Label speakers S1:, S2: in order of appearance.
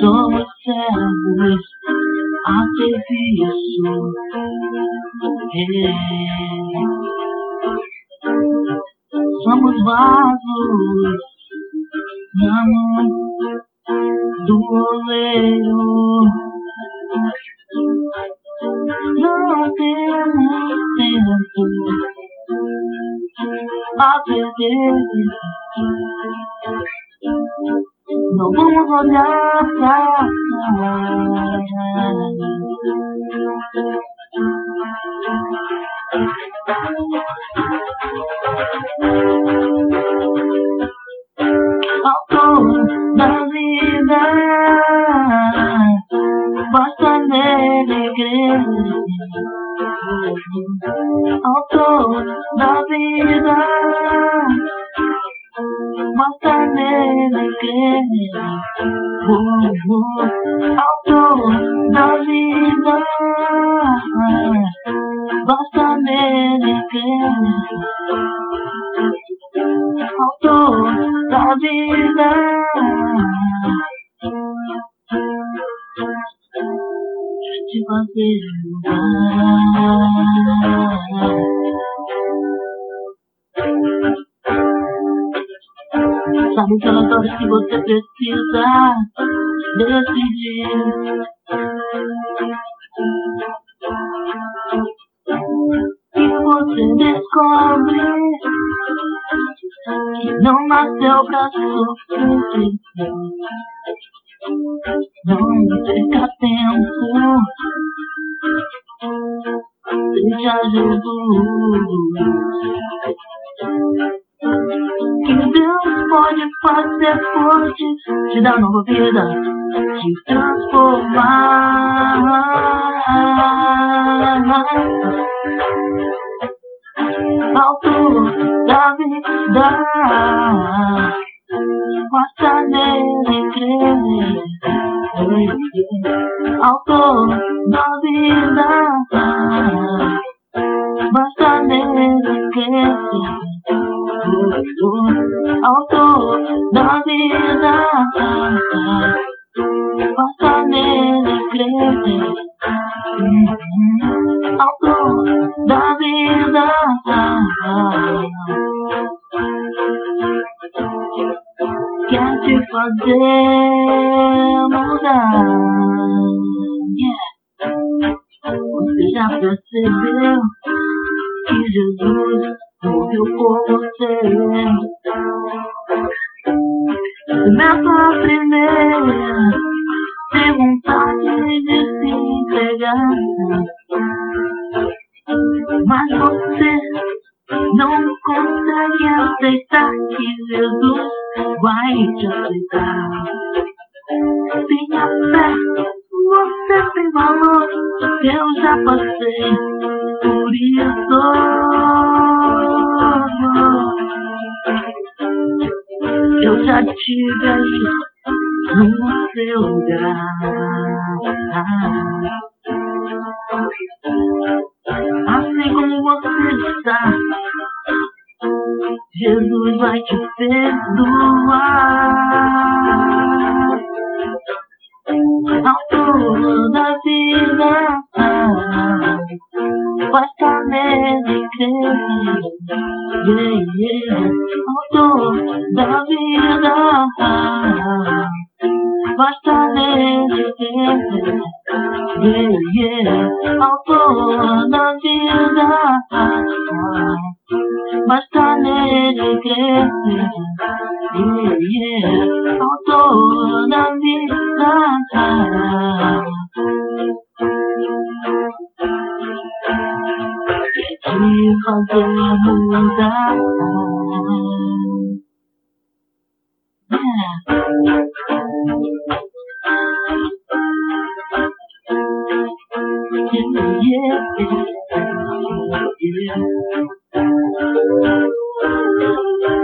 S1: Somos servos a serviço. Somos vasos na mão do oleiro. A perder. Não vamos olhar pra trás. Autor da vida, basta nele crer. Uh, uh, autor da vida, basta nele crer. Autor da vida. Te fazer Sabe aquelas horas que você precisa decidir. E você descobre que não nasceu pra sofrer. Não perca tempo. Seja Jesus. Que Deus pode fazer forte, te dar nova vida, te transformar. Autor da vida, basta nele crer. Autor da vida. Autor da vida, basta nele crer. Autor da vida, quer te fazer mudar. Yeah. Você já percebeu morreu por você? Começa a primeira ter vontade de se entregar. Mas você não consegue aceitar que Jesus vai te aceitar. Tenha fé, você tem valor, eu já passei por isso. Aí no seu lugar. Assim como você está, Jesus vai te perdoar. Autor da vida, Yeah, yeah. Autor da vida, basta nele crer. Yeah, yeah. Autor da vida, basta nele crer. Yeah, yeah. Autor da vida. Fazer mudar. Yeah, yeah, yeah.